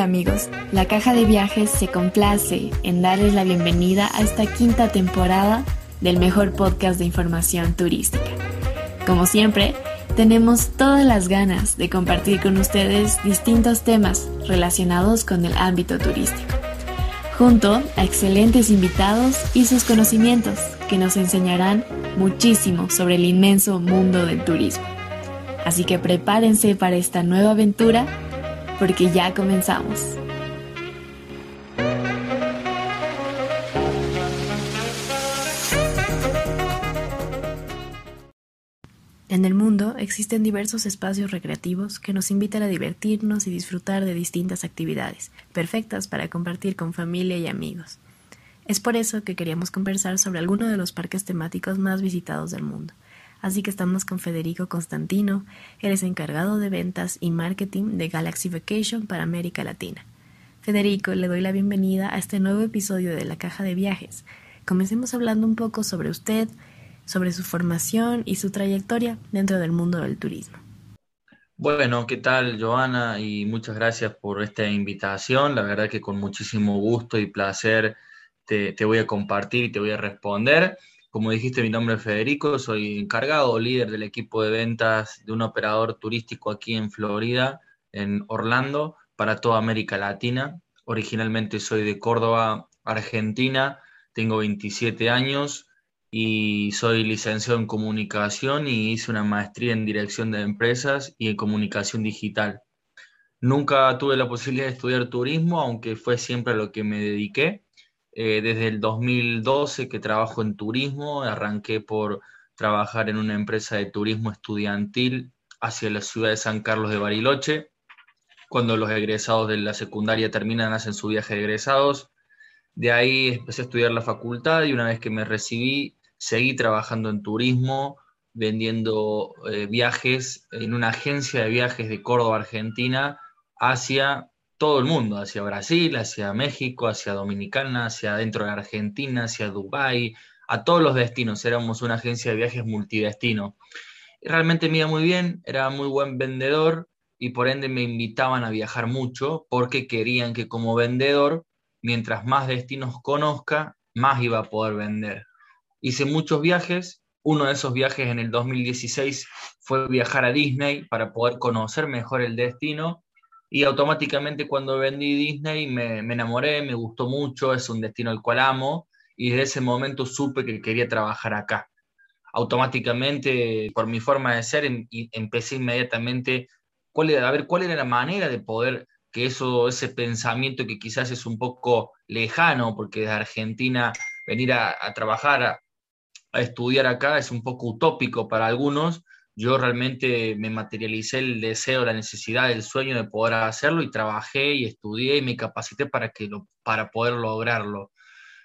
Amigos, la caja de viajes se complace en darles la bienvenida a esta quinta temporada del mejor podcast de información turística. Como siempre, tenemos todas las ganas de compartir con ustedes distintos temas relacionados con el ámbito turístico, junto a excelentes invitados y sus conocimientos que nos enseñarán muchísimo sobre el inmenso mundo del turismo. Así que prepárense para esta nueva aventura porque ya comenzamos. En el mundo existen diversos espacios recreativos que nos invitan a divertirnos y disfrutar de distintas actividades, perfectas para compartir con familia y amigos. Es por eso que queríamos conversar sobre algunos de los parques temáticos más visitados del mundo. Así que estamos con Federico Constantino, él encargado de ventas y marketing de Galaxy Vacation para América Latina. Federico, le doy la bienvenida a este nuevo episodio de La Caja de Viajes. Comencemos hablando un poco sobre usted, sobre su formación y su trayectoria dentro del mundo del turismo. Bueno, ¿qué tal, Joana? Y muchas gracias por esta invitación. La verdad que con muchísimo gusto y placer te voy a compartir y te voy a responder. Como dijiste, mi nombre es Federico, soy encargado, líder del equipo de ventas de un operador turístico aquí en Florida, en Orlando, para toda América Latina. Originalmente soy de Córdoba, Argentina, tengo 27 años y soy licenciado en comunicación y hice una maestría en dirección de empresas y en comunicación digital. Nunca tuve la posibilidad de estudiar turismo, aunque fue siempre a lo que me dediqué. Eh, desde el 2012 que trabajo en turismo, arranqué por trabajar en una empresa de turismo estudiantil hacia la ciudad de San Carlos de Bariloche. Cuando los egresados de la secundaria terminan, hacen su viaje de egresados. De ahí empecé a estudiar la facultad y una vez que me recibí, seguí trabajando en turismo, vendiendo eh, viajes en una agencia de viajes de Córdoba, Argentina, hacia todo el mundo, hacia Brasil, hacia México, hacia Dominicana, hacia dentro de Argentina, hacia Dubái, a todos los destinos. Éramos una agencia de viajes multidestino. realmente me iba muy bien, era muy buen vendedor y por ende me invitaban a viajar mucho porque querían que como vendedor, mientras más destinos conozca, más iba a poder vender. Hice muchos viajes, uno de esos viajes en el 2016 fue viajar a Disney para poder conocer mejor el destino y automáticamente cuando vendí Disney me, enamoré, me gustó mucho, es un destino al cual amo y desde ese momento supe que quería trabajar acá. Automáticamente, por mi forma de ser, em, empecé inmediatamente cuál era, a ver cuál era la manera de poder que eso, ese pensamiento que quizás es un poco lejano, porque desde Argentina venir a, trabajar, a estudiar acá es un poco utópico para algunos, yo realmente me materialicé el deseo, la necesidad, el sueño de poder hacerlo y trabajé y estudié y me capacité para, que lo, para poder lograrlo.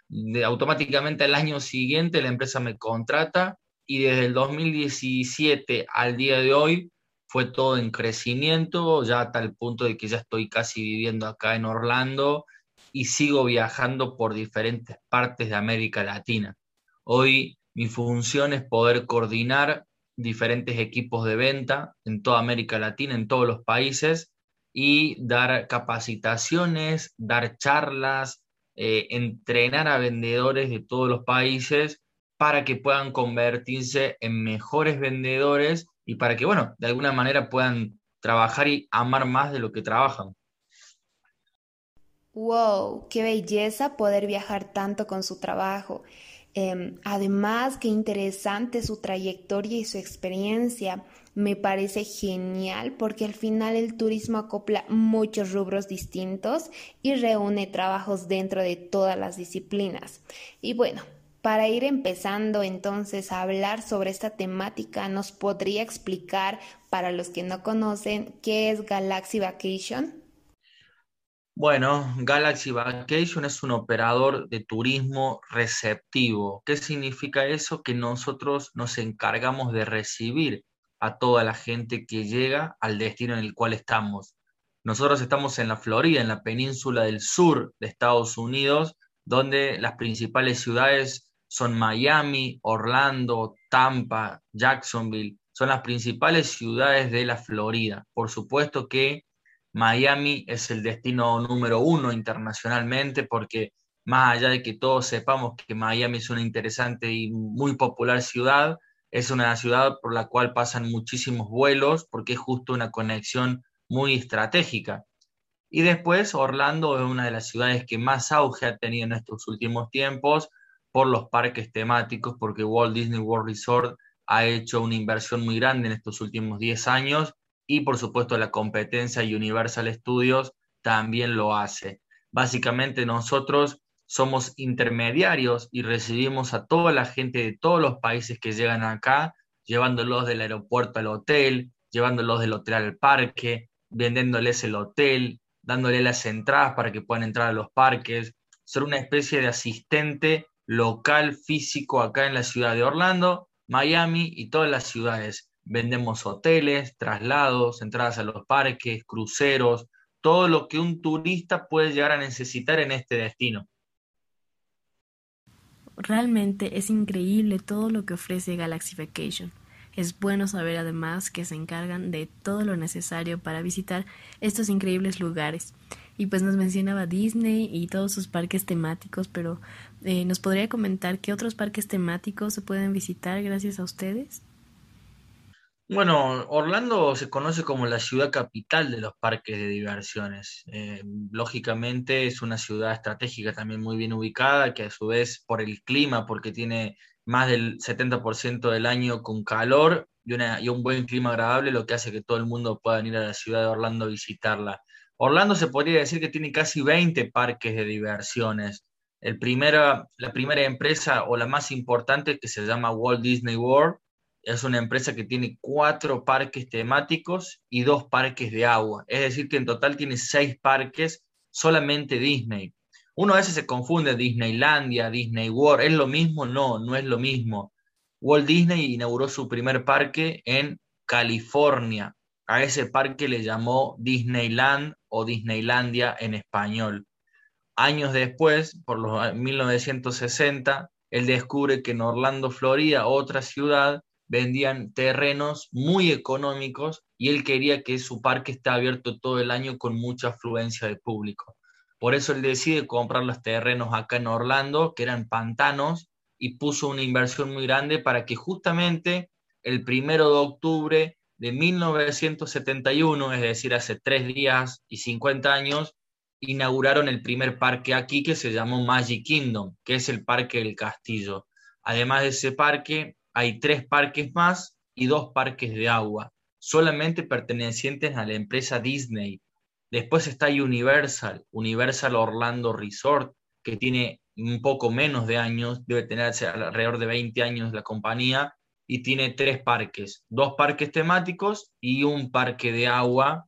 De, automáticamente al año siguiente la empresa me contrata y desde el 2017 al día de hoy fue todo en crecimiento, ya hasta el punto de que ya estoy casi viviendo acá en Orlando y sigo viajando por diferentes partes de América Latina. Hoy mi función es poder coordinar diferentes equipos de venta en toda América Latina, en todos los países, y dar capacitaciones, dar charlas, eh, entrenar a vendedores de todos los países para que puedan convertirse en mejores vendedores y para que, bueno, de alguna manera puedan trabajar y amar más de lo que trabajan. ¡Wow! ¡Qué belleza poder viajar tanto con su trabajo! Em, además, qué interesante su trayectoria y su experiencia. Me parece genial porque al final el turismo acopla muchos rubros distintos y reúne trabajos dentro de todas las disciplinas. Y bueno, para ir empezando entonces a hablar sobre esta temática, ¿nos podría explicar para los que no conocen qué es Galaxy Vacation? Bueno, Galaxy Vacation es un operador de turismo receptivo. ¿Qué significa eso? Que nosotros nos encargamos de recibir a toda la gente que llega al destino en el cual estamos. Nosotros estamos en la Florida, en la península del sur de Estados Unidos, donde las principales ciudades son Miami, Orlando, Tampa, Jacksonville. Son las principales ciudades de la Florida. Por supuesto que Miami es el destino número uno internacionalmente porque más allá de que todos sepamos que Miami es una interesante y muy popular ciudad, es una ciudad por la cual pasan muchísimos vuelos porque es justo una conexión muy estratégica. Y después Orlando es una de las ciudades que más auge ha tenido en estos últimos tiempos por los parques temáticos, porque Walt Disney World Resort ha hecho una inversión muy grande en estos últimos 10 años y por supuesto la competencia Universal Studios también lo hace. Básicamente nosotros somos intermediarios y recibimos a toda la gente de todos los países que llegan acá, llevándolos del aeropuerto al hotel, llevándolos del hotel al parque, vendiéndoles el hotel, dándoles las entradas para que puedan entrar a los parques, ser una especie de asistente local físico acá en la ciudad de Orlando, Miami y todas las ciudades. Vendemos hoteles, traslados, entradas a los parques, cruceros, todo lo que un turista puede llegar a necesitar en este destino. Realmente es increíble todo lo que ofrece Galaxy Vacation. Es bueno saber además que se encargan de todo lo necesario para visitar estos increíbles lugares. Y pues nos mencionaba Disney y todos sus parques temáticos, pero eh, ¿nos podría comentar qué otros parques temáticos se pueden visitar gracias a ustedes? Bueno, Orlando se conoce como la ciudad capital de los parques de diversiones. Eh, lógicamente es una ciudad estratégica también muy bien ubicada, que a su vez por el clima, porque tiene más del 70% del año con calor y, y, un buen clima agradable, lo que hace que todo el mundo pueda venir a la ciudad de Orlando a visitarla. Orlando se podría decir que tiene casi 20 parques de diversiones. El primera, la primera empresa o la más importante que se llama Walt Disney World, es una empresa que tiene cuatro parques temáticos y dos parques de agua. Es decir, que en total tiene seis parques solamente Disney. Uno a veces se confunde Disneylandia, Disney World. ¿Es lo mismo? No, no es lo mismo. Walt Disney inauguró su primer parque en California. A ese parque le llamó Disneyland o Disneylandia en español. Años después, por los 1960, él descubre que en Orlando, Florida, otra ciudad, vendían terrenos muy económicos y él quería que su parque esté abierto todo el año con mucha afluencia de público. Por eso él decide comprar los terrenos acá en Orlando, que eran pantanos, y puso una inversión muy grande para que justamente el primero de octubre de 1971, es decir, hace tres días y 50 años, inauguraron el primer parque aquí que se llamó Magic Kingdom, que es el Parque del Castillo. Además de ese parque, hay tres parques más y dos parques de agua, solamente pertenecientes a la empresa Disney. Después está Universal, Universal Orlando Resort, que tiene un poco menos de años, debe tener alrededor de 20 años la compañía, y tiene tres parques, dos parques temáticos y un parque de agua,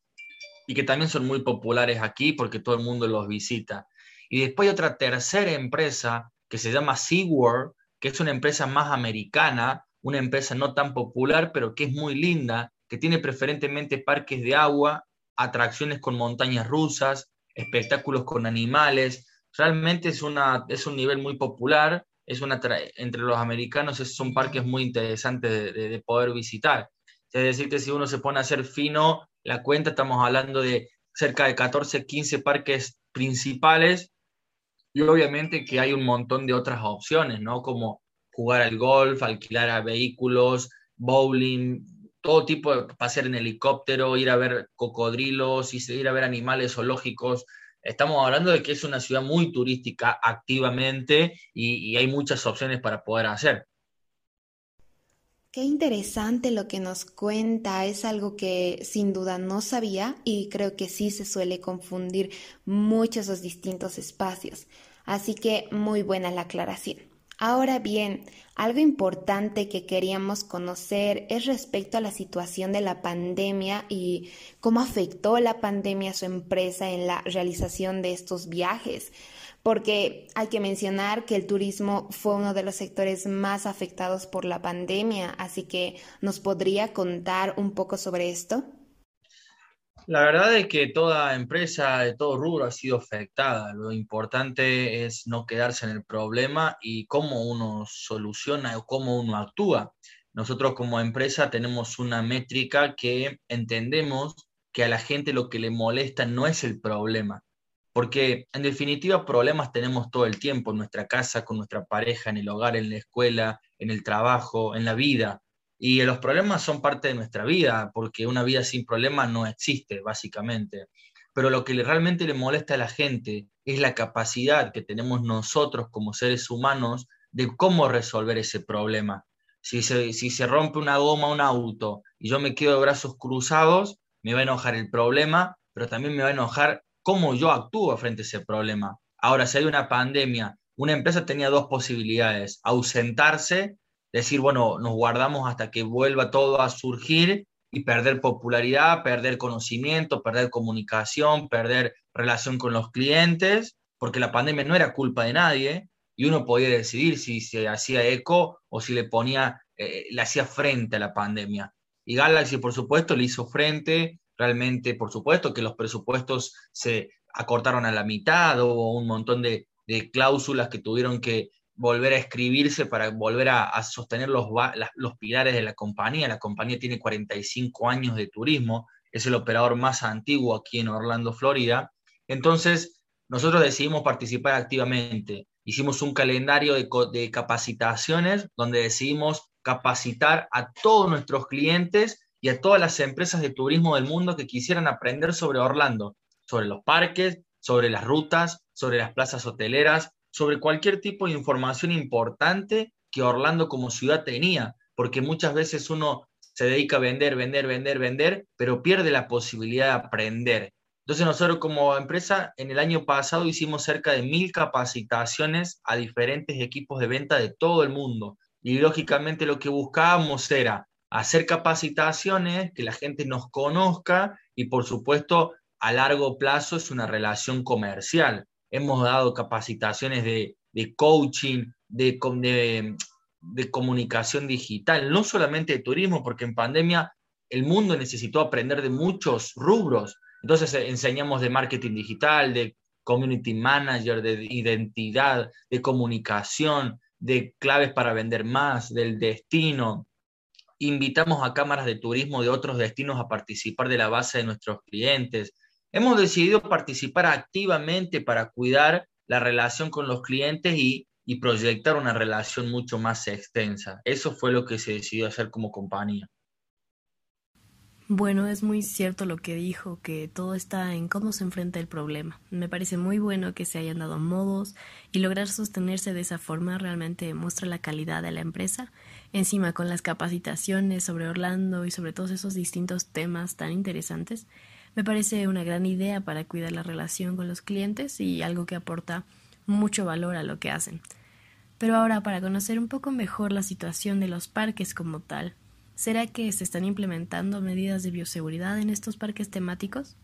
y que también son muy populares aquí porque todo el mundo los visita. Y después hay otra tercera empresa que se llama SeaWorld, que es una empresa más americana, una empresa no tan popular, pero que es muy linda, que tiene preferentemente parques de agua, atracciones con montañas rusas, espectáculos con animales. Realmente es, una, es un nivel muy popular, es una entre los americanos son parques muy interesantes de, de poder visitar. Es decir, que si uno se pone a hacer fino la cuenta, estamos hablando de cerca de 14, 15 parques principales y obviamente que hay un montón de otras opciones, ¿no? Como jugar al golf, alquilar a vehículos, bowling, todo tipo de pasear en helicóptero, ir a ver cocodrilos, ir a ver animales zoológicos. Estamos hablando de que es una ciudad muy turística activamente y, y hay muchas opciones para poder hacer. Qué interesante lo que nos cuenta, es algo que sin duda no sabía y creo que sí se suele confundir muchos los distintos espacios. Así que muy buena la aclaración. Ahora bien, algo importante que queríamos conocer es respecto a la situación de la pandemia y cómo afectó la pandemia a su empresa en la realización de estos viajes, porque hay que mencionar que el turismo fue uno de los sectores más afectados por la pandemia, así que ¿nos podría contar un poco sobre esto? La verdad es que toda empresa de todo rubro ha sido afectada. Lo importante es no quedarse en el problema y cómo uno soluciona o cómo uno actúa. Nosotros como empresa tenemos una métrica que entendemos que a la gente lo que le molesta no es el problema, porque en definitiva problemas tenemos todo el tiempo en nuestra casa, con nuestra pareja, en el hogar, en la escuela, en el trabajo, en la vida. Y los problemas son parte de nuestra vida, porque una vida sin problemas no existe, básicamente. Pero lo que realmente le molesta a la gente es la capacidad que tenemos nosotros como seres humanos de cómo resolver ese problema. Si se, si se rompe una goma un auto y yo me quedo de brazos cruzados, me va a enojar el problema, pero también me va a enojar cómo yo actúo frente a ese problema. Ahora, si hay una pandemia, una empresa tenía dos posibilidades, ausentarse, decir, bueno, nos guardamos hasta que vuelva todo a surgir y perder popularidad, perder conocimiento, perder comunicación, perder relación con los clientes, porque la pandemia no era culpa de nadie y uno podía decidir si se hacía eco o si le ponía, eh, le hacía frente a la pandemia. Y Galaxy, por supuesto, le hizo frente, realmente, por supuesto, que los presupuestos se acortaron a la mitad, hubo un montón de, cláusulas que tuvieron que volver a escribirse para volver a, sostener los, los pilares de la compañía. La compañía tiene 45 años de turismo, es el operador más antiguo aquí en Orlando, Florida. Entonces, nosotros decidimos participar activamente. Hicimos un calendario de, de capacitaciones donde decidimos capacitar a todos nuestros clientes y a todas las empresas de turismo del mundo que quisieran aprender sobre Orlando, sobre los parques, sobre las rutas, sobre las plazas hoteleras, sobre cualquier tipo de información importante que Orlando como ciudad tenía, porque muchas veces uno se dedica a vender, vender, vender, vender, pero pierde la posibilidad de aprender. Entonces nosotros como empresa en el año pasado hicimos cerca de mil capacitaciones a diferentes equipos de venta de todo el mundo. Y lógicamente lo que buscábamos era hacer capacitaciones, que la gente nos conozca y por supuesto a largo plazo es una relación comercial hemos dado capacitaciones de, coaching, de, de, comunicación digital, no solamente de turismo, porque en pandemia el mundo necesitó aprender de muchos rubros. Entonces eh, enseñamos de marketing digital, de community manager, de identidad, de comunicación, de claves para vender más, del destino. Invitamos a cámaras de turismo de otros destinos a participar de la base de nuestros clientes. Hemos decidido participar activamente para cuidar la relación con los clientes y, proyectar una relación mucho más extensa. Eso fue lo que se decidió hacer como compañía. Bueno, es muy cierto lo que dijo, que todo está en cómo se enfrenta el problema. Me parece muy bueno que se hayan dado modos y lograr sostenerse de esa forma realmente muestra la calidad de la empresa. Encima con las capacitaciones sobre Orlando y sobre todos esos distintos temas tan interesantes, me parece una gran idea para cuidar la relación con los clientes y algo que aporta mucho valor a lo que hacen. Pero ahora, para conocer un poco mejor la situación de los parques como tal, ¿será que se están implementando medidas de bioseguridad en estos parques temáticos?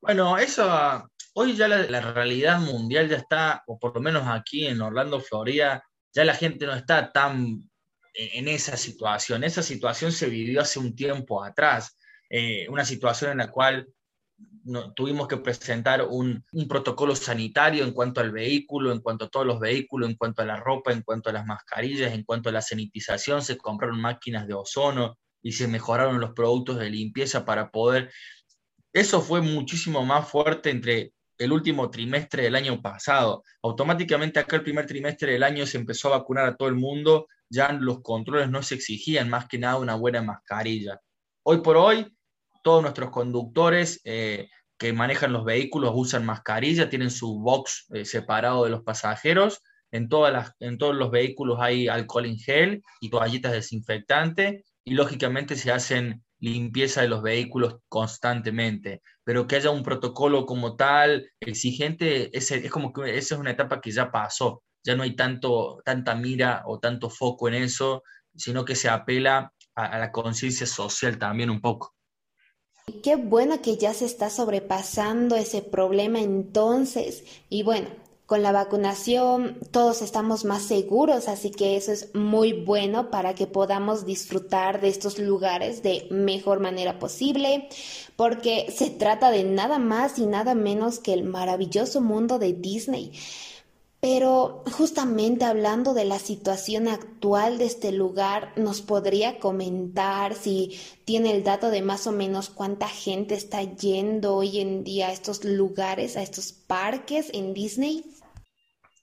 Bueno, eso, hoy ya la, realidad mundial ya está, o por lo menos aquí en Orlando, Florida, ya la gente no está tan en esa situación. Esa situación se vivió hace un tiempo atrás. Eh, una situación en la cual tuvimos que presentar un, protocolo sanitario en cuanto al vehículo, en cuanto a todos los vehículos, en cuanto a la ropa, en cuanto a las mascarillas, en cuanto a la sanitización, se compraron máquinas de ozono y se mejoraron los productos de limpieza para poder... Eso fue muchísimo más fuerte entre el último trimestre del año pasado. Automáticamente acá el primer trimestre del año se empezó a vacunar a todo el mundo, ya los controles no se exigían más que nada una buena mascarilla. Hoy por hoy todos nuestros conductores eh, que manejan los vehículos usan mascarilla, tienen su box eh, separado de los pasajeros. En, todas las, en todos los vehículos hay alcohol en gel y toallitas desinfectantes y lógicamente se hacen limpieza de los vehículos constantemente, pero que haya un protocolo como tal exigente, es como que esa es una etapa que ya pasó, ya no hay tanto, tanta mira o tanto foco en eso, sino que se apela a la conciencia social también un poco. Qué bueno que ya se está sobrepasando ese problema entonces. Y bueno, con la vacunación todos estamos más seguros, así que eso es muy bueno para que podamos disfrutar de estos lugares de mejor manera posible, porque se trata de nada más y nada menos que el maravilloso mundo de Disney. Pero justamente hablando de la situación actual de este lugar, ¿nos podría comentar si tiene el dato de más o menos cuánta gente está yendo hoy en día a estos lugares, a estos parques en Disney?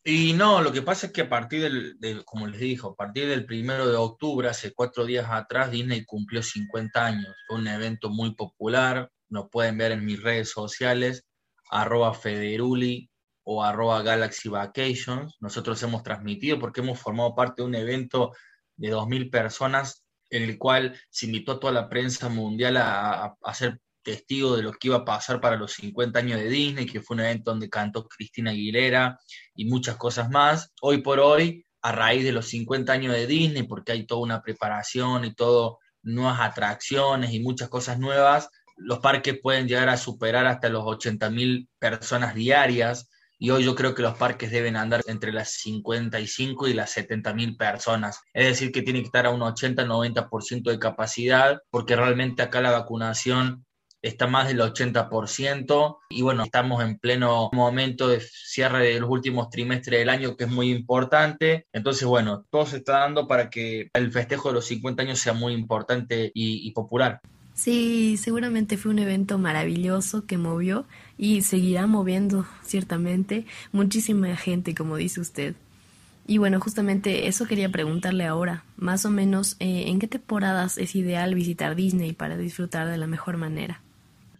Y no, lo que pasa es que a partir del, como les dijo, a partir del primero de octubre, hace cuatro días atrás, Disney cumplió 50 años. Fue un evento muy popular, lo pueden ver en mis redes sociales, arroba Federuli o arroba Galaxy Vacations. Nosotros hemos transmitido porque hemos formado parte de un evento de 2.000 personas en el cual se invitó a toda la prensa mundial a, ser testigo de lo que iba a pasar para los 50 años de Disney, que fue un evento donde cantó Cristina Aguilera y muchas cosas más. Hoy por hoy, a raíz de los 50 años de Disney, porque hay toda una preparación y todo, nuevas atracciones y muchas cosas nuevas, los parques pueden llegar a superar hasta los 80.000 personas diarias y hoy yo creo que los parques deben andar entre las 55 y las 70 mil personas. Es decir, que tiene que estar a un 80-90% de capacidad, porque realmente acá la vacunación está más del 80% y bueno, estamos en pleno momento de cierre de los últimos trimestres del año que es muy importante. Entonces, bueno, todo se está dando para que el festejo de los 50 años sea muy importante y, y popular. Sí, seguramente fue un evento maravilloso que movió y seguirá moviendo, ciertamente, muchísima gente, como dice usted. Y bueno, justamente eso quería preguntarle ahora, más o menos, eh, ¿en qué temporadas es ideal visitar Disney para disfrutar de la mejor manera?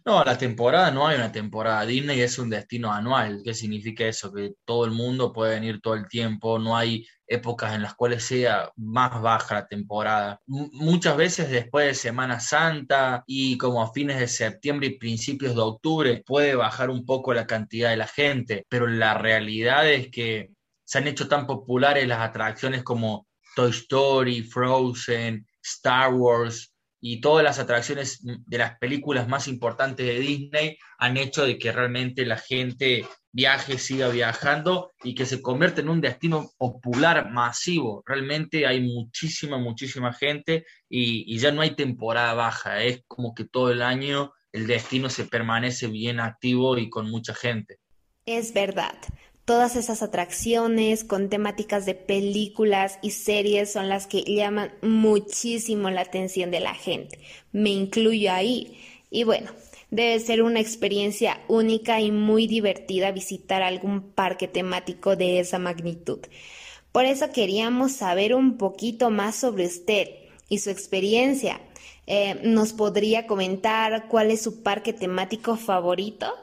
No, la temporada no hay una temporada. Disney es un destino anual. ¿Qué significa eso? Que todo el mundo puede venir todo el tiempo. No hay épocas en las cuales sea más baja la temporada. muchas veces después de Semana Santa y como a fines de septiembre y principios de octubre puede bajar un poco la cantidad de la gente. Pero la realidad es que se han hecho tan populares las atracciones como Toy Story, Frozen, Star Wars, y todas las atracciones de las películas más importantes de Disney han hecho de que realmente la gente viaje, siga viajando y que se convierta en un destino popular masivo. Realmente hay muchísima, muchísima gente y, y ya no hay temporada baja, es como que todo el año el destino se permanece bien activo y con mucha gente. Es verdad. Todas esas atracciones con temáticas de películas y series son las que llaman muchísimo la atención de la gente. Me incluyo ahí. Y bueno, debe ser una experiencia única y muy divertida visitar algún parque temático de esa magnitud. Por eso queríamos saber un poquito más sobre usted y su experiencia. Eh, ¿Nos podría comentar cuál es su parque temático favorito?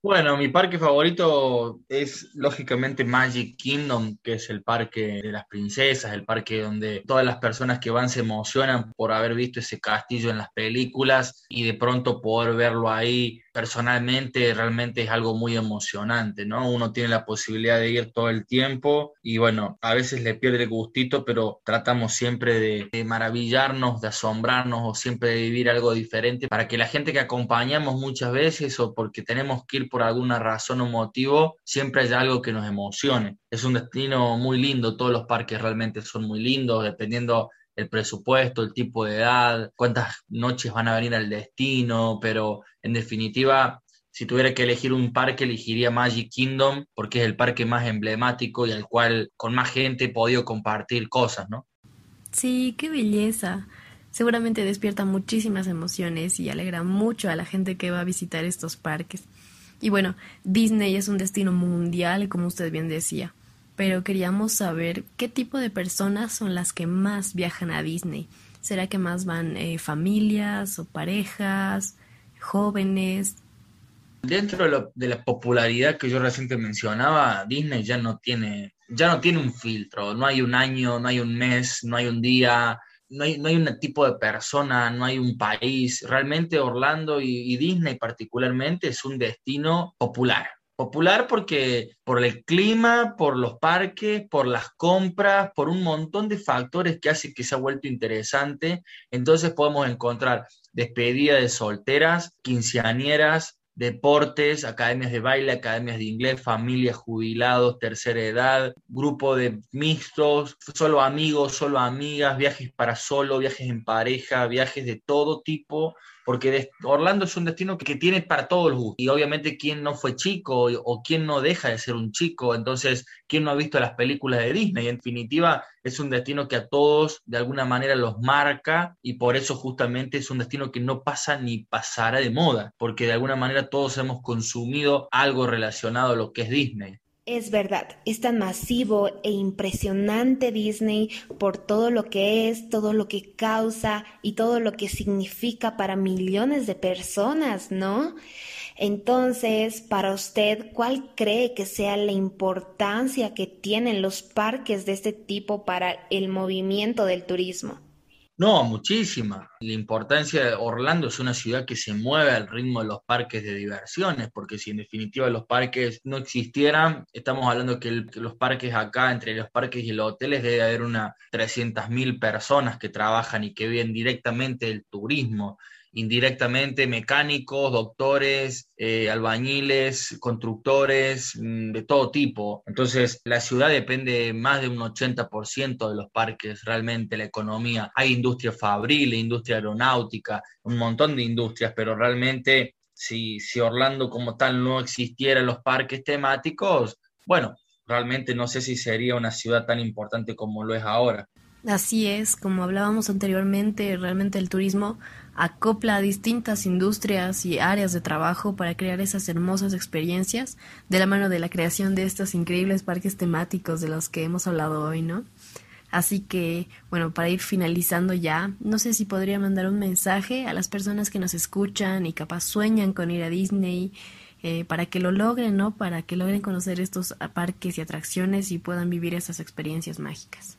Bueno, mi parque favorito es lógicamente Magic Kingdom, que es el parque de las princesas, el parque donde todas las personas que van se emocionan por haber visto ese castillo en las películas y de pronto poder verlo ahí personalmente realmente es algo muy emocionante, ¿no? Uno tiene la posibilidad de ir todo el tiempo y bueno, a veces le pierde gustito, pero tratamos siempre de maravillarnos, de asombrarnos o siempre de vivir algo diferente para que la gente que acompañamos muchas veces o porque tenemos que ir por alguna razón o motivo, siempre haya algo que nos emocione. Es un destino muy lindo, todos los parques realmente son muy lindos, dependiendo el presupuesto, el tipo de edad, cuántas noches van a venir al destino, pero en definitiva, si tuviera que elegir un parque, elegiría Magic Kingdom porque es el parque más emblemático y al cual con más gente he podido compartir cosas, ¿no? Sí, qué belleza. Seguramente despierta muchísimas emociones y alegra mucho a la gente que va a visitar estos parques. Y bueno, Disney es un destino mundial, como usted bien decía, pero queríamos saber qué tipo de personas son las que más viajan a Disney. ¿Será que más van eh, familias o parejas, jóvenes? Dentro de, lo, de, la popularidad que yo reciente mencionaba, Disney ya no tiene, ya no tiene un filtro, no hay un año, no hay un mes, no hay un día, no hay, no hay un tipo de persona, no hay un país. Realmente Orlando y, Disney particularmente es un destino popular. Popular porque por el clima, por los parques, por las compras, por un montón de factores que hacen que se ha vuelto interesante. Entonces podemos encontrar despedida de solteras, quinceañeras, deportes, academias de baile, academias de inglés, familias, jubilados, tercera edad, grupo de mixtos, solo amigos, solo amigas, viajes para solo, viajes en pareja, viajes de todo tipo, porque Orlando es un destino que tiene para todos los gustos. Y obviamente quien no fue chico o quien no deja de ser un chico, entonces quien no ha visto las películas de Disney. En definitiva, es un destino que a todos de alguna manera los marca y por eso justamente es un destino que no pasa ni pasará de moda, porque de alguna manera todos hemos consumido algo relacionado a lo que es Disney. Es verdad, es tan masivo e impresionante Disney por todo lo que es, todo lo que causa y todo lo que significa para millones de personas, ¿no? Entonces, para usted, ¿cuál cree que sea la importancia que tienen los parques de este tipo para el movimiento del turismo? No, muchísima. La importancia de Orlando es una ciudad que se mueve al ritmo de los parques de diversiones, porque si en definitiva los parques no existieran, estamos hablando que, que los parques acá, entre los parques y los hoteles, debe haber unas 300.000 personas que trabajan y que viven directamente del turismo indirectamente mecánicos, doctores, eh, albañiles, constructores, mm, de todo tipo. Entonces, la ciudad depende más de un 80% de los parques, realmente la economía. Hay industria fabril, industria aeronáutica, un montón de industrias, pero realmente si, si Orlando como tal no existiera los parques temáticos, bueno, realmente no sé si sería una ciudad tan importante como lo es ahora. Así es, como hablábamos anteriormente, realmente el turismo acopla a distintas industrias y áreas de trabajo para crear esas hermosas experiencias de la mano de la creación de estos increíbles parques temáticos de los que hemos hablado hoy, ¿no? Así que, bueno, para ir finalizando ya, no sé si podría mandar un mensaje a las personas que nos escuchan y capaz sueñan con ir a Disney, eh, para que lo logren, ¿no? Para que logren conocer estos parques y atracciones y puedan vivir esas experiencias mágicas.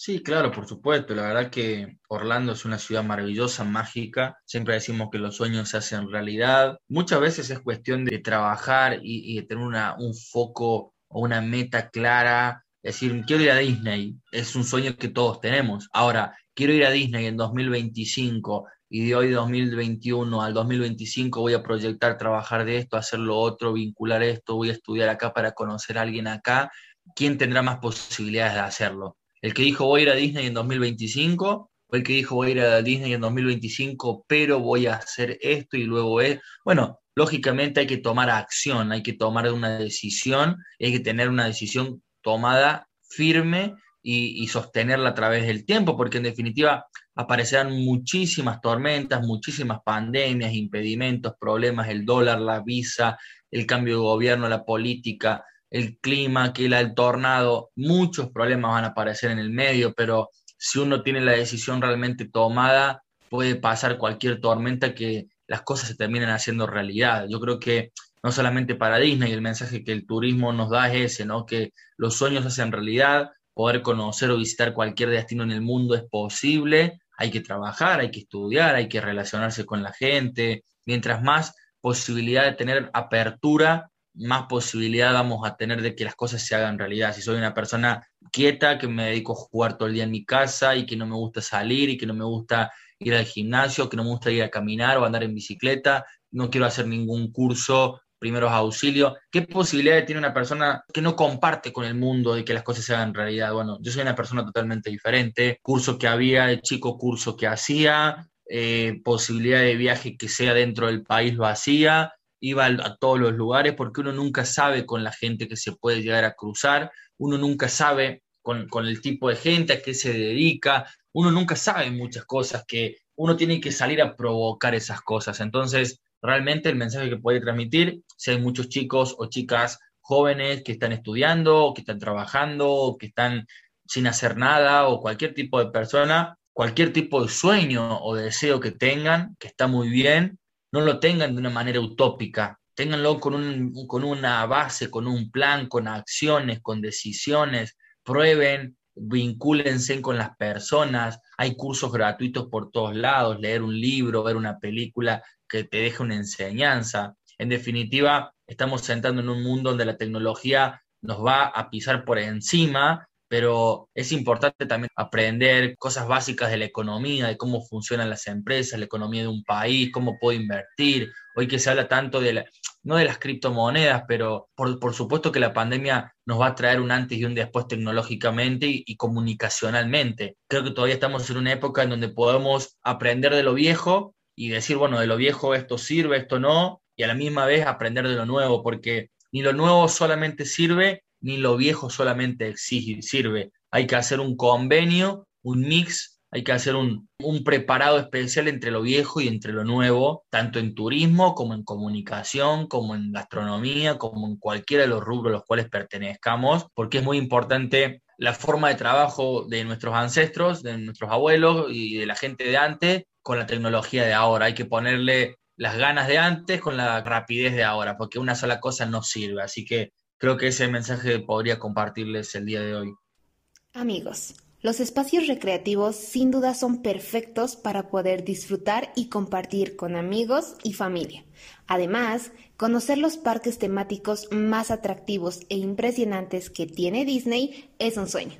Sí, claro, por supuesto. La verdad que Orlando es una ciudad maravillosa, mágica. Siempre decimos que los sueños se hacen realidad. Muchas veces es cuestión de trabajar y, de tener una, un foco o una meta clara. Es decir, quiero ir a Disney. Es un sueño que todos tenemos. Ahora, quiero ir a Disney en 2025 y de hoy 2021 al 2025 voy a proyectar trabajar de esto, hacer lo otro, vincular esto, voy a estudiar acá para conocer a alguien acá. ¿Quién tendrá más posibilidades de hacerlo? El que dijo voy a ir a Disney en 2025, o el que dijo voy a ir a Disney en 2025, pero voy a hacer esto y luego es. Bueno, lógicamente hay que tomar acción, hay que tomar una decisión, hay que tener una decisión tomada firme y, y, sostenerla a través del tiempo, porque en definitiva aparecerán muchísimas tormentas, muchísimas pandemias, impedimentos, problemas, el dólar, la visa, el cambio de gobierno, la política, el clima, que el tornado, muchos problemas van a aparecer en el medio, pero si uno tiene la decisión realmente tomada, puede pasar cualquier tormenta que las cosas se terminen haciendo realidad. Yo creo que no solamente para Disney, el mensaje que el turismo nos da es ese, ¿no? Que los sueños se hacen realidad, poder conocer o visitar cualquier destino en el mundo es posible, hay que trabajar, hay que estudiar, hay que relacionarse con la gente, mientras más posibilidad de tener apertura más posibilidad vamos a tener de que las cosas se hagan realidad. Si soy una persona quieta, que me dedico a jugar todo el día en mi casa y que no me gusta salir y que no me gusta ir al gimnasio, que no me gusta ir a caminar o andar en bicicleta, no quiero hacer ningún curso, primeros auxilios. ¿Qué posibilidades tiene una persona que no comparte con el mundo de que las cosas se hagan realidad? Bueno, yo soy una persona totalmente diferente. Curso que había de chico, curso que hacía, eh, posibilidad de viaje que sea dentro del país lo hacía iba a, todos los lugares porque uno nunca sabe con la gente que se puede llegar a cruzar, uno nunca sabe con, el tipo de gente a qué se dedica, uno nunca sabe muchas cosas que uno tiene que salir a provocar esas cosas. Entonces, realmente el mensaje que puede transmitir, si hay muchos chicos o chicas jóvenes que están estudiando, o que están trabajando, o que están sin hacer nada, o cualquier tipo de persona, cualquier tipo de sueño o deseo que tengan, que está muy bien, no lo tengan de una manera utópica, ténganlo con, un, con una base, con un plan, con acciones, con decisiones, prueben, vincúlense con las personas, hay cursos gratuitos por todos lados, leer un libro, ver una película que te deje una enseñanza. En definitiva, estamos sentando en un mundo donde la tecnología nos va a pisar por encima pero es importante también aprender cosas básicas de la economía, de cómo funcionan las empresas, la economía de un país, cómo puedo invertir. Hoy que se habla tanto de, no de las criptomonedas, pero por, supuesto que la pandemia nos va a traer un antes y un después tecnológicamente y, y comunicacionalmente. Creo que todavía estamos en una época en donde podemos aprender de lo viejo y decir, bueno, de lo viejo esto sirve, esto no, y a la misma vez aprender de lo nuevo, porque ni lo nuevo solamente sirve, ni lo viejo solamente exige, sirve. Hay que hacer un convenio, un mix hay que hacer un, preparado especial entre lo viejo y entre lo nuevo, tanto en turismo como en comunicación, como en gastronomía, como en cualquiera de los rubros a los cuales pertenezcamos, porque es muy importante la forma de trabajo de nuestros ancestros, de nuestros abuelos y de la gente de antes con la tecnología de ahora. Hay que ponerle las ganas de antes con la rapidez de ahora, porque una sola cosa no sirve. Así que creo que ese mensaje podría compartirles el día de hoy. Amigos, los espacios recreativos sin duda son perfectos para poder disfrutar y compartir con amigos y familia. Además, conocer los parques temáticos más atractivos e impresionantes que tiene Disney es un sueño,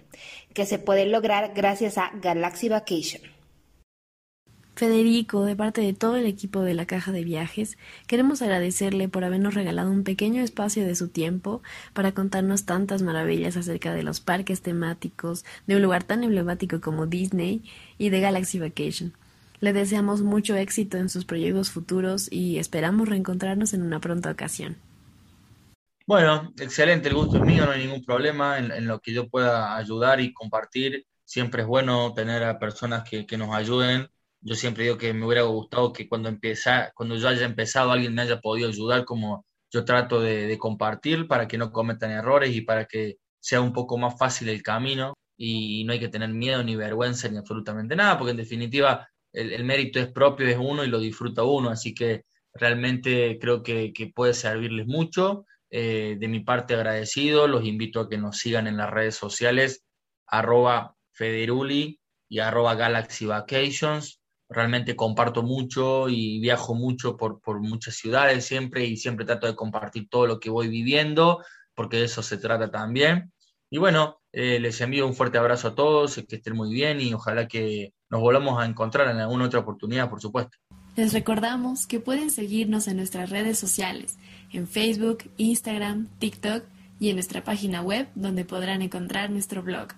que se puede lograr gracias a Galaxy Vacation. Federico, de parte de todo el equipo de la Caja de Viajes, queremos agradecerle por habernos regalado un pequeño espacio de su tiempo para contarnos tantas maravillas acerca de los parques temáticos, de un lugar tan emblemático como Disney y de Galaxy Vacation. Le deseamos mucho éxito en sus proyectos futuros y esperamos reencontrarnos en una pronta ocasión. Bueno, excelente, el gusto es mío, no hay ningún problema en, lo que yo pueda ayudar y compartir. Siempre es bueno tener a personas que, nos ayuden yo siempre digo que me hubiera gustado que cuando empieza, cuando yo haya empezado alguien me haya podido ayudar como yo trato de, compartir para que no cometan errores y para que sea un poco más fácil el camino y, no hay que tener miedo ni vergüenza ni absolutamente nada, porque en definitiva el, mérito es propio, es uno y lo disfruta uno, así que realmente creo que, puede servirles mucho. Eh, de mi parte agradecido, los invito a que nos sigan en las redes sociales, arroba Federuli y arroba Galaxy Vacations realmente comparto mucho y viajo mucho por, muchas ciudades siempre y siempre trato de compartir todo lo que voy viviendo, porque de eso se trata también. Y bueno, eh, les envío un fuerte abrazo a todos, que estén muy bien y ojalá que nos volvamos a encontrar en alguna otra oportunidad, por supuesto. Les recordamos que pueden seguirnos en nuestras redes sociales, en Facebook, Instagram, TikTok y en nuestra página web donde podrán encontrar nuestro blog.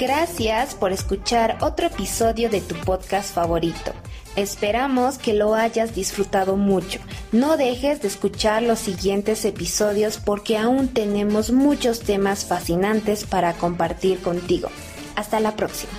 Gracias por escuchar otro episodio de tu podcast favorito. Esperamos que lo hayas disfrutado mucho. No dejes de escuchar los siguientes episodios porque aún tenemos muchos temas fascinantes para compartir contigo. Hasta la próxima.